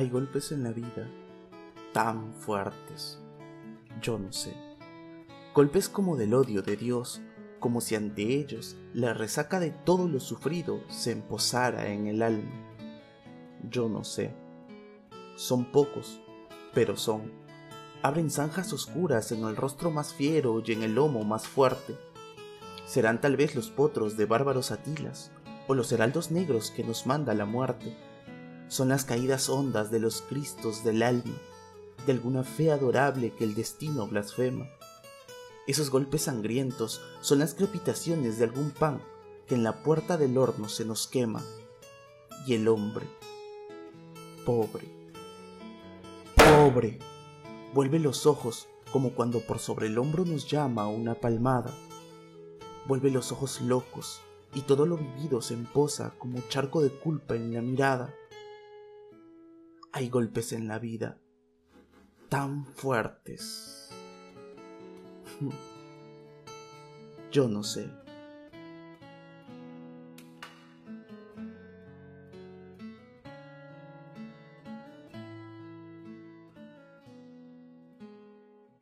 Hay golpes en la vida tan fuertes. Yo no sé. Golpes como del odio de Dios, como si ante ellos la resaca de todo lo sufrido se emposara en el alma. Yo no sé. Son pocos, pero son. Abren zanjas oscuras en el rostro más fiero y en el lomo más fuerte. Serán tal vez los potros de bárbaros atilas, o los heraldos negros que nos manda la muerte son las caídas hondas de los cristos del alma, de alguna fe adorable que el destino blasfema. Esos golpes sangrientos son las crepitaciones de algún pan que en la puerta del horno se nos quema. Y el hombre, pobre, pobre, vuelve los ojos como cuando por sobre el hombro nos llama una palmada. Vuelve los ojos locos y todo lo vivido se emposa como charco de culpa en la mirada hay golpes en la vida tan fuertes. Yo no sé.